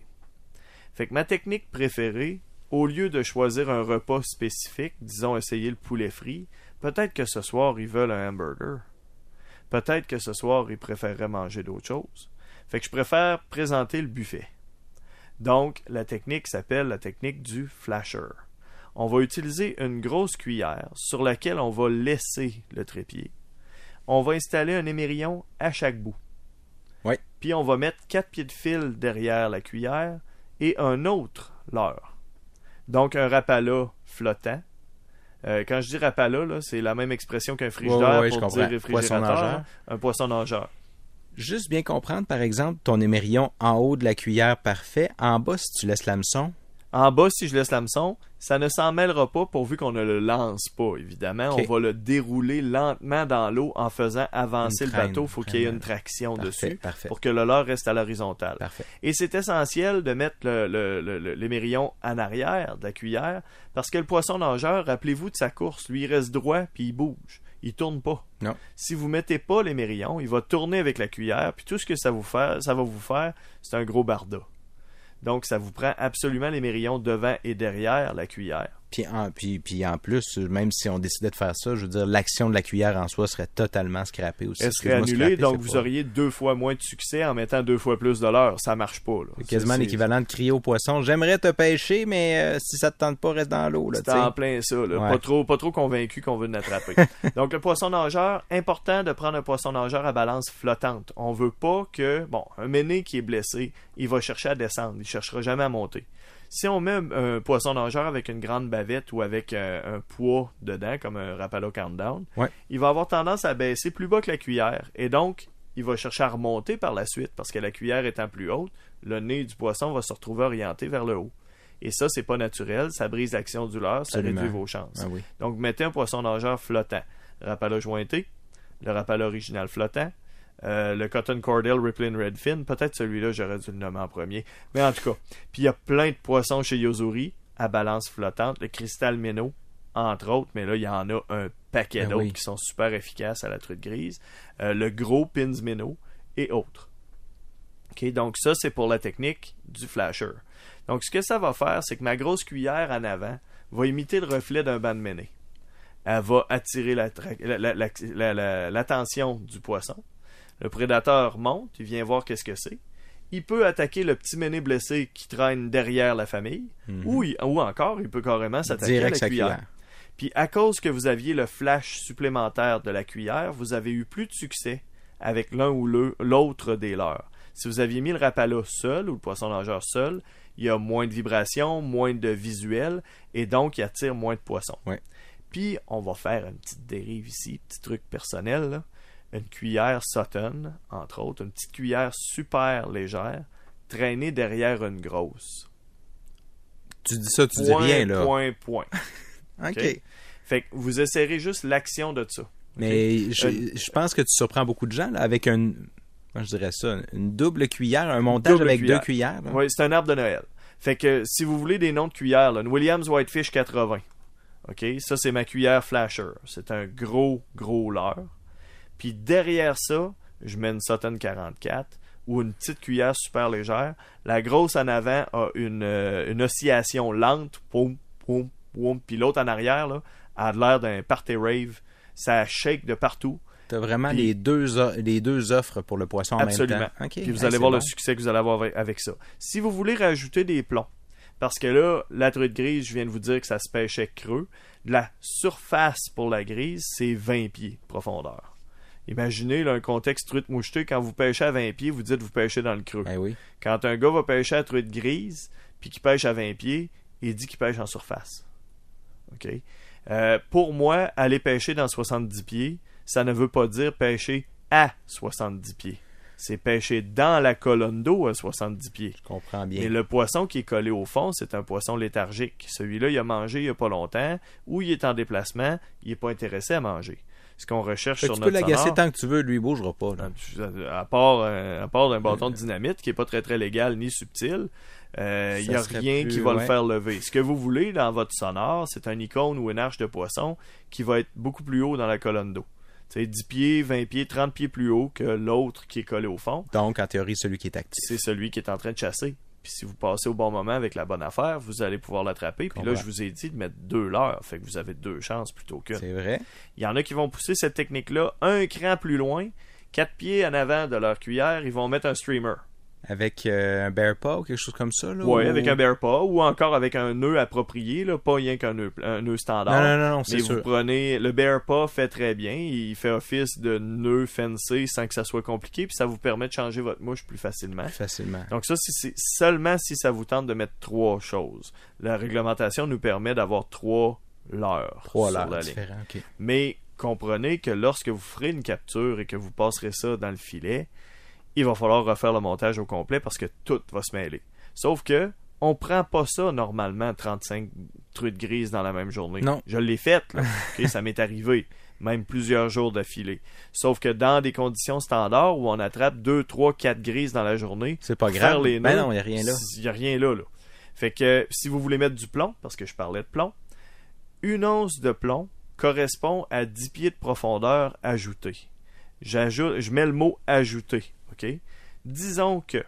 Fait que ma technique préférée, au lieu de choisir un repas spécifique, disons essayer le poulet frit, peut-être que ce soir ils veulent un hamburger. Peut-être que ce soir ils préféreraient manger d'autres choses. Fait que je préfère présenter le buffet. Donc, la technique s'appelle la technique du flasher. On va utiliser une grosse cuillère sur laquelle on va laisser le trépied. On va installer un émerillon à chaque bout. Ouais. Puis on va mettre quatre pieds de fil derrière la cuillère et un autre leurre. Donc un rapala flottant. Euh, quand je dis rapala, là, c'est la même expression qu'un frigidaire Ouais, ouais, je pour dire réfrigérateur. Un poisson nageur. Juste bien comprendre, par exemple, ton émerillon en haut de la cuillère, parfait. En bas, si tu laisses l'hameçon, En bas, si je laisse l'hameçon, ça ne s'en mêlera pas pourvu qu'on ne le lance pas, évidemment. On va le dérouler lentement dans l'eau en faisant avancer le bateau. Il faut qu'il y ait une traction parfait, dessus parfait, pour que le leurre reste à l'horizontale. Et c'est essentiel de mettre le, en arrière de la cuillère parce que le poisson nageur, rappelez-vous de sa course, lui, il reste droit puis il bouge. Il tourne pas. Non. Si vous mettez pas l'émerillon, il va tourner avec la cuillère puis tout ce que ça, vous fait, ça va vous faire, c'est un gros barda. Donc, ça vous prend absolument l'émerillon devant et derrière la cuillère. Puis en, puis, puis en plus, même si on décidait de faire ça, je veux dire, l'action de la cuillère en soi serait totalement scrappée aussi. Elle serait annulée, scrappée, donc vous pas- auriez deux fois moins de succès en mettant deux fois plus de l'heure. Ça marche pas. C'est quasiment l'équivalent de crier au poisson. J'aimerais te pêcher, mais euh, si ça te tente pas, reste dans l'eau. là, C'est en plein ça, là. Ouais. Pas trop, pas trop convaincu qu'on veut l'attraper. Donc le poisson nageur, important de prendre un poisson nageur à balance flottante. On veut pas que, bon, un méné qui est blessé, il va chercher à descendre, il cherchera jamais à monter. Si on met un, poisson nageur avec une grande bavette ou avec euh, un poids dedans, comme un Rapala Countdown, Ouais. il va avoir tendance à baisser plus bas que la cuillère. Et donc, il va chercher à remonter par la suite, parce que la cuillère étant plus haute, le nez du poisson va se retrouver orienté vers le haut. Et ça, c'est pas naturel, ça brise l'action du leurre, ça Absolument. réduit vos chances. Ah oui. Donc, mettez un poisson nageur flottant. Rapala jointé, le Rapala original flottant, euh, le Cotton Cordell Rippling Redfin, peut-être celui-là, j'aurais dû le nommer en premier. Mais en tout cas, puis il y a plein de poissons chez Yozuri à balance flottante, le Cristal Minnow, entre autres, mais là, il y en a un paquet Ah d'autres oui. qui sont super efficaces à la truite grise, Euh, le gros Pins Minnow et autres. OK, donc ça, c'est pour la technique du flasher. Donc, ce que ça va faire, c'est que ma grosse cuillère en avant va imiter le reflet d'un banc de méné. Elle va attirer la- la- la- l'attention du poisson. Le prédateur monte, il vient voir qu'est-ce que c'est. Il peut attaquer le petit méné blessé qui traîne derrière la famille, Mhm. ou, il- ou encore, il peut carrément s'attaquer à la cuillère. cuillère. Puis à cause que vous aviez le flash supplémentaire de la cuillère, vous avez eu plus de succès avec l'un ou l'autre des leurs. Si vous aviez mis le rapala seul ou le poisson nageur seul, il y a moins de vibrations, moins de visuel et donc il attire moins de poissons. Ouais. Puis on va faire une petite dérive ici, petit truc personnel. là. Une cuillère Sutton, entre autres, une petite cuillère super légère, traînée derrière une grosse. Tu dis ça, tu point, dis rien, là. point, point. OK? Fait que vous essayerez juste l'action de ça. Mais je, Euh, je pense que tu surprends beaucoup de gens là, avec un, je dirais ça, une double cuillère, un montage avec cuillère. deux cuillères. là. Oui, c'est un arbre de Noël. Fait que si vous voulez des noms de cuillères, là, une Williams Whitefish 80. OK? Ça, c'est ma cuillère flasher. C'est un gros, gros leurre. Puis derrière ça, je mets une Sutton 44 ou une petite cuillère super légère. La grosse en avant a une, euh, une oscillation lente, poum, poum, poum. Puis l'autre en arrière, là, a l'air d'un party rave. Ça shake de partout. T'as vraiment Puis- les, deux, les deux offres pour le poisson en Absolument. même temps. OK. Puis vous Ah, allez voir bon. le succès que vous allez avoir avec, avec ça. Si vous voulez rajouter des plombs, parce que là, la truite grise, je viens de vous dire que ça se pêchait creux. La surface pour la grise, c'est 20 pieds de profondeur. Imaginez là, un contexte truite mouchetée, quand vous pêchez à 20 pieds, vous dites vous pêchez dans le creux. Ben oui. Quand un gars va pêcher à truite grise, puis qu'il pêche à 20 pieds, il dit qu'il pêche en surface. OK? Euh, pour moi, aller pêcher dans 70 pieds, ça ne veut pas dire pêcher à 70 pieds. C'est pêcher dans la colonne d'eau à 70 pieds. Je comprends bien. Mais le poisson qui est collé au fond, c'est un poisson léthargique. Celui-là, il a mangé il n'y a pas longtemps, ou il est en déplacement, il n'est pas intéressé à manger. Ce qu'on recherche Fait sur tu peux l'agacer tant que tu veux, lui, il bougera pas. là. à part, euh, à part d'un bâton de dynamite qui est pas très très légal ni subtil, euh, il n'y a rien plus- qui va le faire lever. Ce que vous voulez dans votre sonore, c'est un icône ou une arche de poisson qui va être beaucoup plus haut dans la colonne d'eau. C'est 10 pieds, 20 pieds, 30 pieds plus haut que l'autre qui est collé au fond. Donc, en théorie, celui qui est actif. C'est celui qui est en train de chasser. Puis si vous passez au bon moment avec la bonne affaire, vous allez pouvoir l'attraper. Puis là, je vous ai dit de mettre deux leurres. Fait que vous avez deux chances plutôt qu'une. C'est vrai. Il y en a qui vont pousser cette technique-là un cran plus loin, quatre pieds en avant de leur cuillère, ils vont mettre un streamer. Avec euh, un bear paw ou quelque chose comme ça. Là, Ouais, ou- avec un bear paw ou encore avec un nœud approprié, là, pas rien qu'un nœud, un nœud standard. Non, non, non, non, c'est Mais vous sûr. prenez le bear paw fait très bien, il fait office de nœud fencé sans que ça soit compliqué, puis ça vous permet de changer votre mouche plus facilement. Plus facilement. Donc ça, c'est seulement si ça vous tente de mettre trois choses. La réglementation nous permet d'avoir trois leurres Trois là la. Mais comprenez que lorsque vous ferez une capture et que vous passerez ça dans le filet, il va falloir refaire le montage au complet parce que tout va se mêler. Sauf que on prend pas ça normalement 35 truites grises dans la même journée. Non. Je l'ai faite, là. Ok, ça m'est arrivé. Même plusieurs jours d'affilée. Sauf que dans des conditions standards où on attrape 2, 3, 4 grises dans la journée, C'est pas faire grave. les Ben non, il n'y a rien là. il n'y a rien là, là. Fait que si vous voulez mettre du plomb, parce que je parlais de plomb, une once de plomb correspond à 10 pieds de profondeur ajouté. J'ajoute, je mets le mot ajouté, ok? Disons que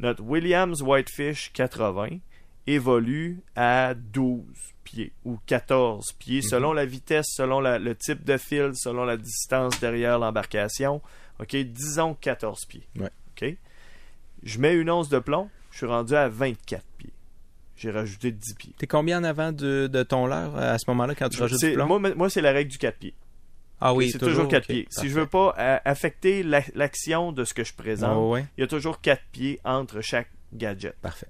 notre Williams Whitefish 80 évolue à 12 pieds ou 14 pieds Mhm. selon la vitesse, selon la- le type de fil, selon la distance derrière l'embarcation. OK, disons 14 pieds. Ouais. OK? Je mets une once de plomb, je suis rendu à 24 pieds. J'ai rajouté 10 pieds. T'es combien en avant de, de ton leurre euh, à ce moment-là quand tu rajoutes du plomb? moi, moi, c'est la règle du 4 pieds. Ah oui, c'est toujours 4 ok, pieds. Si je veux pas euh, affecter la- l'action de ce que je présente, ouais, il y a toujours 4 pieds entre chaque gadget. parfait.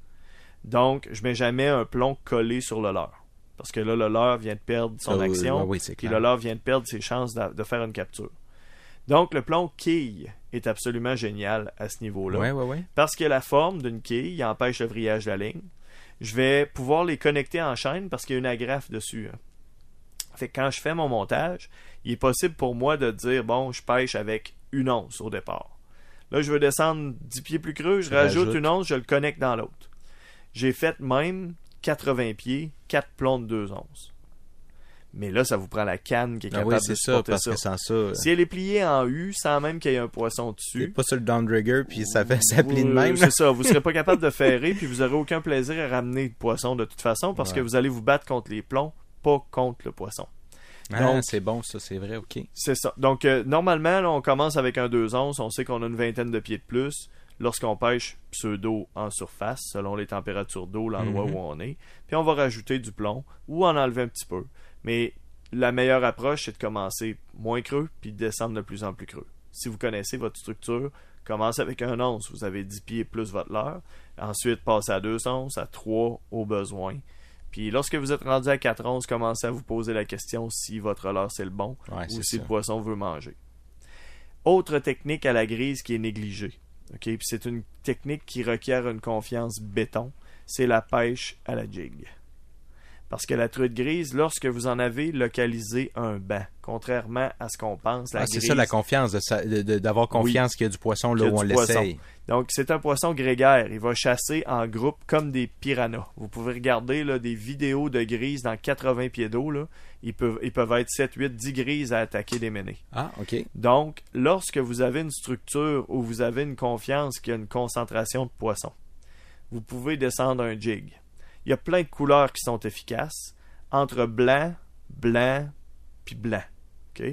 Donc, je mets jamais un plomb collé sur le leurre. Parce que là, le leurre vient de perdre son oui, action. oui, c'est Puis le leurre vient de perdre ses chances de faire une capture. Donc, le plomb quille est absolument génial à ce niveau-là. Ouais, ouais, ouais. Parce que la forme d'une quille il empêche le vrillage de la ligne. Je vais pouvoir les connecter en chaîne parce qu'il y a une agrafe dessus. Fait que quand je fais mon montage, il est possible pour moi de dire bon, je pêche avec une once au départ. Là, je veux descendre 10 pieds plus creux, je rajoute une once, je le connecte dans l'autre. J'ai fait même 80 pieds, 4 plombs de 2 onces. Mais là, ça vous prend la canne qui est Ah capable oui, de c'est ça, supporter parce ça. que sans ça, Si elle est pliée en U, sans même qu'il y ait un poisson c'est dessus, pas sur le downrigger, puis ça fait ça plie de même. C'est ça, vous serez pas capable de ferrer, puis vous aurez aucun plaisir à ramener le poisson de toute façon, parce Ouais. que vous allez vous battre contre les plombs, pas contre le poisson. Ah, c'est bon, ça, c'est vrai, ok. C'est ça. Donc, euh, normalement, là, on commence avec un 2 onces, on sait qu'on a une vingtaine de pieds de plus. Lorsqu'on pêche pseudo en surface, selon les températures d'eau, l'endroit Mhm. où on est, puis on va rajouter du plomb ou en enlever un petit peu. Mais la meilleure approche, c'est de commencer moins creux, puis de descendre de plus en plus creux. Si vous connaissez votre structure, commencez avec un once, vous avez 10 pieds plus votre leurre. Ensuite, passez à 2 onces, à 3 au besoin. Puis lorsque vous êtes rendu à 4 onces, commencez à vous poser la question si votre leurre c'est le bon Ouais, ou si ça. le poisson veut manger. Autre technique à la grise qui est négligée. ok, puis c'est une technique qui requiert une confiance béton. C'est la pêche à la jig. Parce que la truite grise, lorsque vous en avez localisé un banc, contrairement à ce qu'on pense, la Ah, c'est ça la confiance, d'avoir confiance qu'il y a du poisson là où on l'essaye. Donc, c'est un poisson grégaire. Il va chasser en groupe comme des piranhas. Vous pouvez regarder là, des vidéos de grises dans 80 pieds d'eau. Ils peuvent, ils peuvent être 7, 8, 10 grises à attaquer des ménés. Ah, OK. Donc, lorsque vous avez une structure où vous avez une confiance qu'il y a une concentration de poissons, vous pouvez descendre un jig. Il y a plein de couleurs qui sont efficaces. Entre blanc, blanc, puis blanc. OK?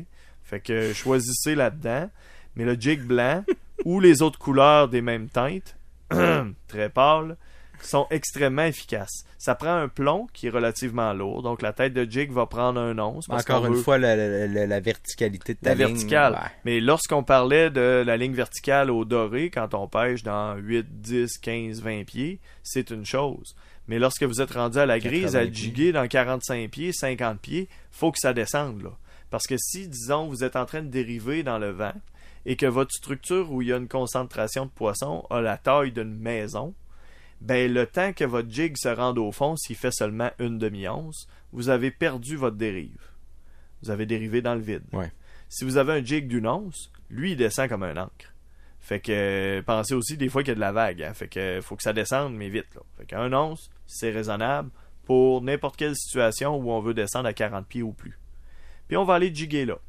Fait que choisissez là-dedans. Mais le jig blanc ou les autres couleurs des mêmes teintes, très pâles, sont extrêmement efficaces. Ça prend un plomb qui est relativement lourd. Donc, la tête de jig va prendre un once. parce Encore une veut- fois, la, la- la- la verticalité de ta la ligne, verticale. ouais. Mais lorsqu'on parlait de la ligne verticale au doré, quand on pêche dans 8, 10, 15, 20 pieds, c'est une chose. Mais lorsque vous êtes rendu à la grise, 80 à jiguer dans 45 pieds, 50 pieds, faut que ça descende. Là. Parce que si, disons, vous êtes en train de dériver dans le vent et que votre structure où il y a une concentration de poissons a la taille d'une maison, ben le temps que votre jig se rende au fond, s'il fait seulement une demi-once, vous avez perdu votre dérive. Vous avez dérivé dans le vide. Ouais. Si vous avez un jig d'une once, lui, il descend comme un ancre. Fait que pensez aussi des fois qu'il y a de la vague. hein. Fait que faut que ça descende, mais vite. Là. Fait qu'un once, c'est raisonnable pour n'importe quelle situation où on veut descendre à 40 pieds ou plus. Puis on va aller jiguer là.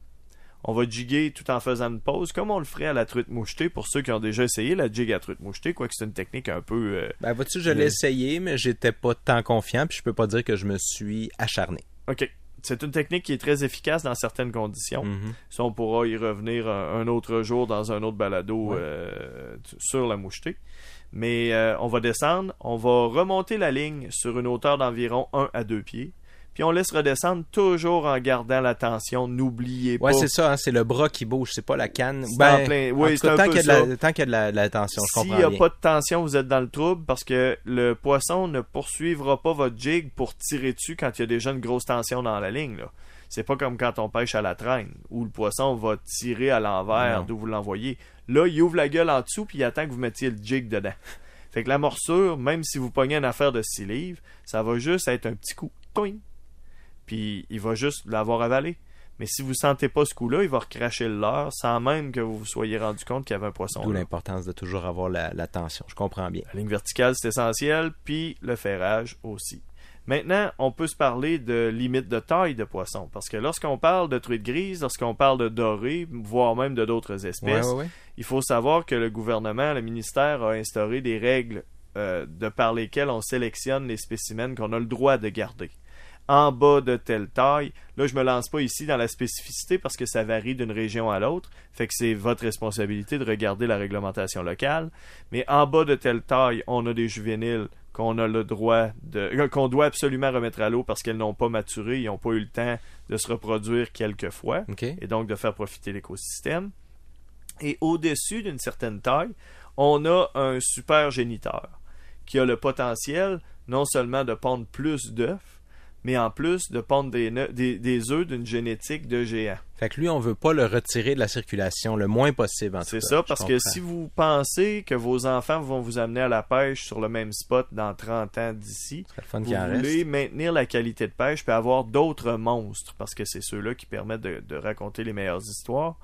On va jiguer tout en faisant une pause, comme on le ferait à la truite mouchetée pour ceux qui ont déjà essayé la jig à truite mouchetée, quoique c'est une technique un peu. euh, Ben, vois-tu, je l'ai essayé, mais j'étais pas tant confiant, puis je peux pas dire que je me suis acharné. OK. C'est une technique qui est très efficace dans certaines conditions. Mhm. Ça, on pourra y revenir un, un autre jour dans un autre balado Ouais. euh, sur la mouchetée. Mais euh, on va descendre, on va remonter la ligne sur une hauteur d'environ 1 à 2 pieds. Puis on laisse redescendre toujours en gardant la tension. N'oubliez Ouais, pas. c'est ça, hein, c'est le bras qui bouge, c'est pas la canne. Ben, plein- oui, cas, un tant peu qu'il y a de la, tant qu'il y a de la, de la tension, je S'il n'y a pas de tension, vous êtes dans le trouble parce que le poisson ne poursuivra pas votre jig pour tirer dessus quand il y a déjà une grosse tension dans la ligne. là. C'est pas comme quand on pêche à la traîne où le poisson va tirer à l'envers d'où vous l'envoyez. Là, il ouvre la gueule en dessous puis il attend que vous mettiez le jig dedans. Fait que la morsure, même si vous pognez une affaire de 6 livres, ça va juste être un petit coup. Puis il va juste l'avoir avalé. Mais si vous sentez pas ce coup-là, il va recracher le leurre sans même que vous vous soyez rendu compte qu'il y avait un poisson. D'où l'importance de toujours avoir la, la tension. Je comprends bien. La ligne verticale, c'est essentiel, puis le ferrage aussi. Maintenant, on peut se parler de limite de taille de poisson, parce que lorsqu'on parle de truite grise, lorsqu'on parle de doré, voire même de d'autres Ouais, espèces, ouais, ouais. il faut savoir que le gouvernement, le ministère a instauré des règles euh, de par lesquelles on sélectionne les spécimens qu'on a le droit de garder. En bas de telle taille, là je me lance pas ici dans la spécificité parce que ça varie d'une région à l'autre, fait que c'est votre responsabilité de regarder la réglementation locale, mais en bas de telle taille, on a des juvéniles qu'on a le droit de euh, qu'on doit absolument remettre à l'eau parce qu'elles n'ont pas maturé, ils n'ont pas eu le temps de se reproduire quelques fois OK. et donc de faire profiter l'écosystème. Et au-dessus d'une certaine taille, on a un super géniteur qui a le potentiel non seulement de pondre plus d'œufs, mais en plus de pondre des, œufs d'une génétique de géant. Fait que lui, on veut pas le retirer de la circulation le moins possible, C'est ça, parce que si vous pensez que vos enfants vont vous amener à la pêche sur le même spot dans 30 ans d'ici, vous voulez reste. maintenir la qualité de pêche puis avoir d'autres monstres, parce que c'est ceux-là qui permettent de, de raconter les meilleures histoires.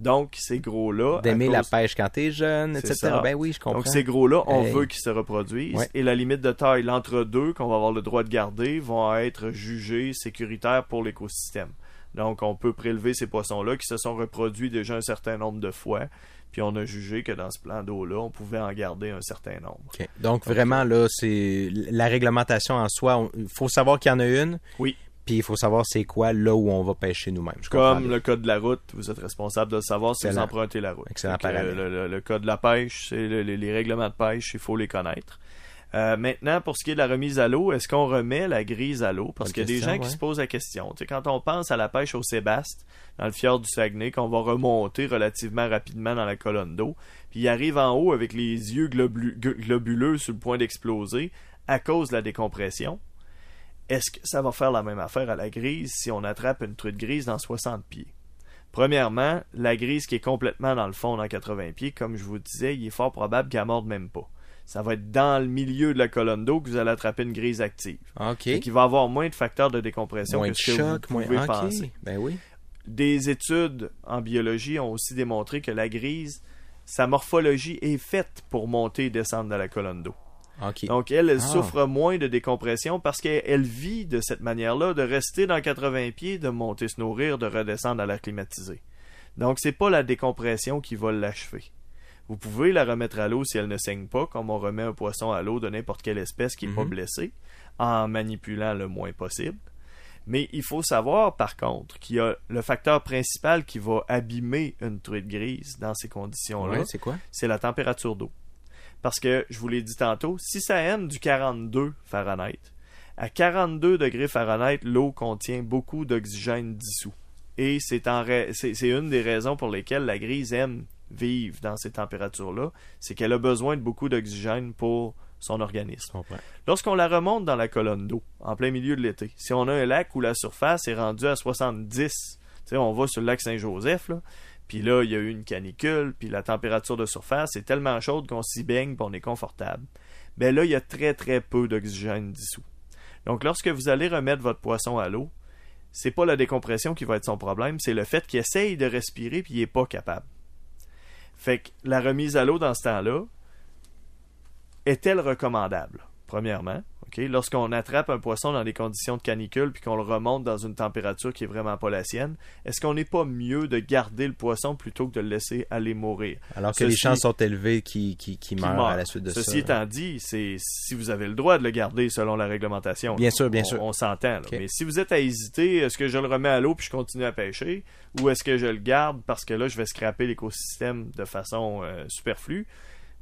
Donc, ces gros-là... D'aimer la pêche quand t'es jeune, etc. ça. Ben oui, je comprends. Donc, ces gros-là, on Hey. veut qu'ils se reproduisent. Ouais. Et la limite de taille, l'entre-deux, qu'on va avoir le droit de garder, vont être jugés sécuritaires pour l'écosystème. Donc, on peut prélever ces poissons-là qui se sont reproduits déjà un certain nombre de fois. Puis, on a jugé que dans ce plan d'eau-là, on pouvait en garder un certain nombre. Donc, vraiment, là, c'est la réglementation en soi. Il faut savoir qu'il y en a une. Oui. Puis il faut savoir c'est quoi là où on va pêcher nous-mêmes. Comme le code de la route, vous êtes responsable de savoir si vous empruntez la route. Excellent le, le- le code de la pêche, c'est le- les, les règlements de pêche, il faut les connaître. Euh, maintenant, pour ce qui est de la remise à l'eau, est-ce qu'on remet la grise à l'eau? Parce qu'il y a des gens qui se posent la question. Tu sais, quand on pense à la pêche au Sébaste, dans le fjord du Saguenay, qu'on va remonter relativement rapidement dans la colonne d'eau, puis il arrive en haut avec les yeux globu- globuleux sur le point d'exploser à cause de la décompression, est-ce que ça va faire la même affaire à la grise si on attrape une truite grise dans 60 pieds? Premièrement, la grise qui est complètement dans le fond dans 80 pieds, comme je vous disais, il est fort probable qu'elle morde même pas. Ça va être dans le milieu de la colonne d'eau que vous allez attraper une grise active. OK. Et qu'il va avoir moins de facteurs de décompression Moins que de ce que vous pouvez penser. Ben oui. Des études en biologie ont aussi démontré que la grise, sa morphologie est faite pour monter et descendre dans la colonne d'eau. Donc, elle, elle Ah. souffre moins de décompression parce qu'elle elle vit de cette manière-là, de rester dans 80 pieds, de monter se nourrir, de redescendre à l'air climatisé. Donc, c'est pas la décompression qui va l'achever. Vous pouvez la remettre à l'eau si elle ne saigne pas, comme on remet un poisson à l'eau de n'importe quelle espèce qui n'est pas Mhm. blessée, en manipulant le moins possible. Mais il faut savoir, par contre, qu'il y a le facteur principal qui va abîmer une truite grise dans ces conditions-là Ouais, c'est quoi? c'est la température d'eau. Parce que, je vous l'ai dit tantôt, si ça aime du 42 Fahrenheit, à 42 degrés Fahrenheit, l'eau contient beaucoup d'oxygène dissous. Et ra- c'est une des raisons pour lesquelles la grise aime vivre dans ces températures-là, c'est qu'elle a besoin de beaucoup d'oxygène pour son organisme. Lorsqu'on la remonte dans la colonne d'eau, en plein milieu de l'été, si on a un lac où la surface est rendue à 70, tu sais, on va sur le lac Saint-Joseph, là, puis là, il y a eu une canicule, puis la température de surface est tellement chaude qu'on s'y baigne, puis on est confortable. Ben là, il y a très très peu d'oxygène dissous. Donc, lorsque vous allez remettre votre poisson à l'eau, c'est pas la décompression qui va être son problème, c'est le fait qu'il essaye de respirer puis il est pas capable. Fait que la remise à l'eau dans ce temps-là est-elle recommandable? Premièrement, lorsqu'on attrape un poisson dans des conditions de canicule puis qu'on le remonte dans une température qui est vraiment pas la sienne, est-ce qu'on n'est pas mieux de garder le poisson plutôt que de le laisser aller mourir? Alors que Ceci- les chances sont élevées qui, qui, qui Qui meurent meurt. à la suite de Ceci ça. étant dit, c'est si vous avez le droit de le garder selon la réglementation. Bien là, sûr, bien on, sûr. On s'entend. Mais si vous êtes à hésiter, est-ce que je le remets à l'eau puis je continue à pêcher, ou est-ce que je le garde parce que là je vais scraper l'écosystème de façon euh, superflue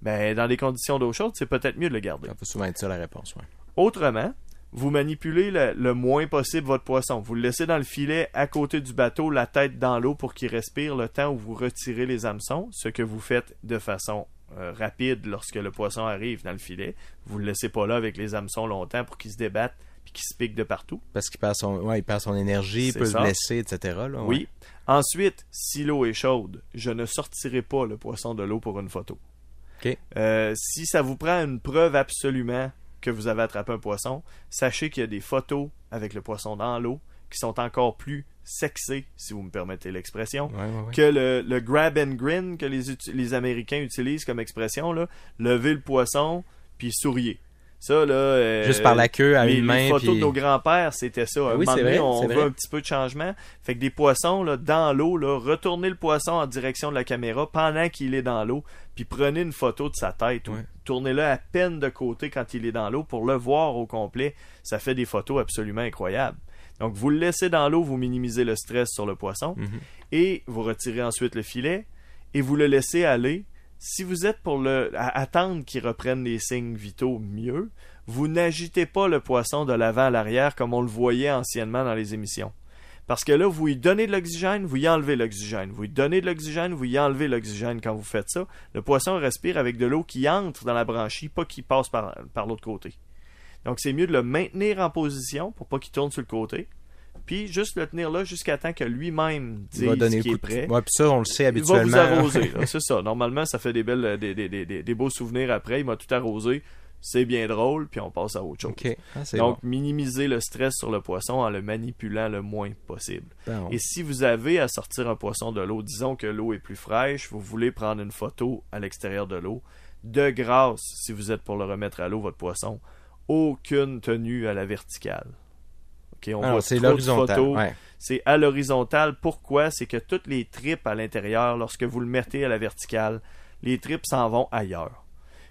Ben dans des conditions d'eau chaude, c'est peut-être mieux de le garder. Ça peut souvent être ça la réponse. Ouais. Autrement, vous manipulez le, le moins possible votre poisson. Vous le laissez dans le filet à côté du bateau, la tête dans l'eau pour qu'il respire le temps où vous retirez les hameçons, ce que vous faites de façon euh, rapide lorsque le poisson arrive dans le filet. Vous le laissez pas là avec les hameçons longtemps pour qu'il se débatte puis qu'il se pique de partout. Parce qu'il perd son, ouais, il perd son énergie, il peut ça. se blesser, etc. là, ouais. Oui. Ensuite, si l'eau est chaude, je ne sortirai pas le poisson de l'eau pour une photo. Euh, si ça vous prend une preuve absolument que vous avez attrapé un poisson, sachez qu'il y a des photos avec le poisson dans l'eau qui sont encore plus sexées, si vous me permettez l'expression, Ouais, ouais, ouais. que le, le grab and grin que les, Américains utilisent comme expression, là, lever le poisson puis sourier. Ça, là. euh, Juste par la queue à les, une main. les photos puis- de nos grands-pères, c'était ça. À un Oui, donné, vrai, on veut vrai. un petit peu de changement. Fait que des poissons là, dans l'eau, là, retournez le poisson en direction de la caméra pendant qu'il est dans l'eau, puis prenez une photo de sa tête tournez-le à peine de côté quand il est dans l'eau pour le voir au complet. Ça fait des photos absolument incroyables. Donc vous le laissez dans l'eau, vous minimisez le stress sur le poisson Mhm. et vous retirez ensuite le filet et vous le laissez aller. Si vous êtes pour attendre qu'il reprenne les signes vitaux mieux, vous n'agitez pas le poisson de l'avant à l'arrière comme on le voyait anciennement dans les émissions. Parce que là, vous lui donnez de l'oxygène, vous y enlevez l'oxygène. Vous lui donnez de l'oxygène, vous y enlevez l'oxygène quand vous faites ça. Le poisson respire avec de l'eau qui entre dans la branchie, pas qui passe par, par l'autre côté. Donc c'est mieux de le maintenir en position pour pas qu'il tourne sur le côté. Puis juste le tenir là jusqu'à temps que lui-même va dise donner qu'il est de prêt. Ouais, puis ça, on le sait Il va vous habituellement. arroser, c'est ça. Normalement, ça fait des belles, des, des, des, des- des beaux souvenirs après. Il m'a tout arrosé. C'est bien drôle, puis on passe à autre chose. OK. Ah, Donc, minimiser le stress sur le poisson en le manipulant le moins possible. Bon. Et si vous avez à sortir un poisson de l'eau, disons que l'eau est plus fraîche, vous voulez prendre une photo à l'extérieur de l'eau, de grâce, si vous êtes pour le remettre à l'eau, votre poisson, aucune tenue à la verticale. On voit c'est trop de photos Ouais. c'est à l'horizontale. Pourquoi? C'est que toutes les tripes à l'intérieur, lorsque vous le mettez à la verticale, les tripes s'en vont ailleurs.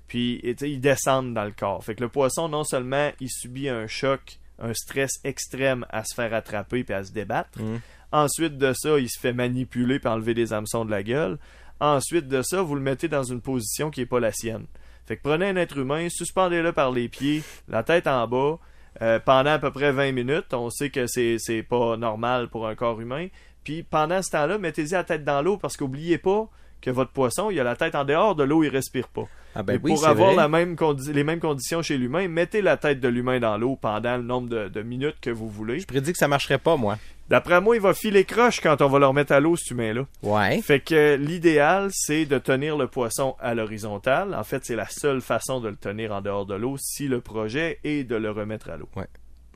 Puis, et, ils descendent dans le corps. Fait que le poisson, non seulement il subit un choc, un stress extrême à se faire attraper puis à se débattre. Mhm. Ensuite de ça, il se fait manipuler puis enlever des hameçons de la gueule. Ensuite de ça, vous le mettez dans une position qui n'est pas la sienne. Fait que prenez un être humain, suspendez-le par les pieds, la tête en bas, euh, pendant à peu près 20 minutes. On sait que c'est, c'est pas normal pour un corps humain. Puis pendant ce temps-là, mettez-y la tête dans l'eau parce qu'oubliez pas que votre poisson, il a la tête en dehors de l'eau, il respire pas. Ah ben oui, pour avoir la même les mêmes conditions chez l'humain, mettez la tête de l'humain dans l'eau pendant le nombre de, de minutes que vous voulez. Je prédis que ça marcherait pas, moi. D'après moi, il va filer croche quand on va le remettre à l'eau, cet humain-là. Ouais. Fait que l'idéal, c'est de tenir le poisson à l'horizontale. En fait, c'est la seule façon de le tenir en dehors de l'eau si le projet est de le remettre à l'eau.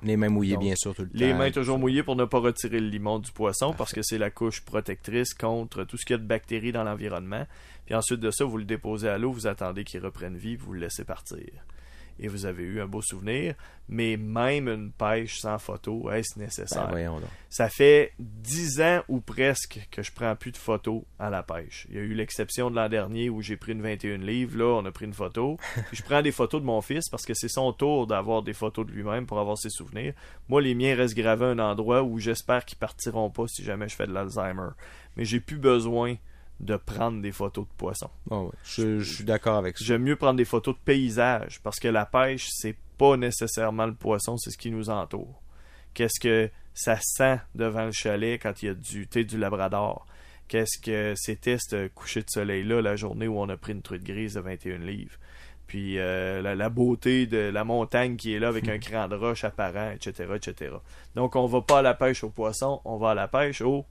Les mains mouillées, Donc, bien sûr, tout le temps. Les mains toujours mouillées pour ne pas retirer le limon du poisson parce que c'est la couche protectrice contre tout ce qu'il y a de bactéries dans l'environnement. Puis ensuite de ça, vous le déposez à l'eau, vous attendez qu'il reprenne vie, vous le laissez partir. Et vous avez eu un beau souvenir, mais même une pêche sans photo, est-ce Ben, nécessaire? donc. Ça fait dix ans ou presque que je prends plus de photos à la pêche. Il y a eu l'exception de l'an dernier où j'ai pris une 21 livres. Là, on a pris une photo. Puis je prends des photos de mon fils parce que c'est son tour d'avoir des photos de lui-même pour avoir ses souvenirs. Moi, les miens restent gravés à un endroit où j'espère qu'ils partiront pas si jamais je fais de l'Alzheimer. Mais j'ai plus besoin de prendre des photos de poissons. Ouais. je, je suis d'accord avec ça. J'aime mieux prendre des photos de paysages parce que la pêche, c'est pas nécessairement le poisson, c'est ce qui nous entoure. Qu'est-ce que ça sent devant le chalet quand il y a du thé du labrador? Qu'est-ce que c'était ce coucher de soleil-là la journée où on a pris une truite grise de 21 livres? Puis euh, la, la beauté de la montagne qui est là avec un cran de roche apparent, etc., etc. Donc on va pas à la pêche au poisson, on va à la pêche au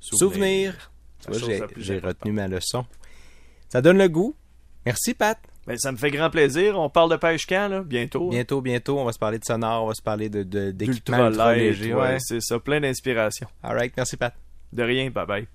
Souvenir. Tu vois, j'ai retenu ma leçon. Ça donne le goût. Merci, Pat. Ben, ça me fait grand plaisir. On parle de pêche quand, là? Bientôt. Bientôt, bientôt, on va se parler de sonore, on va se parler de, de, d'équipement léger. ouais, Ouais. c'est ça. Plein d'inspiration. All right, merci, Pat. De rien, bye bye.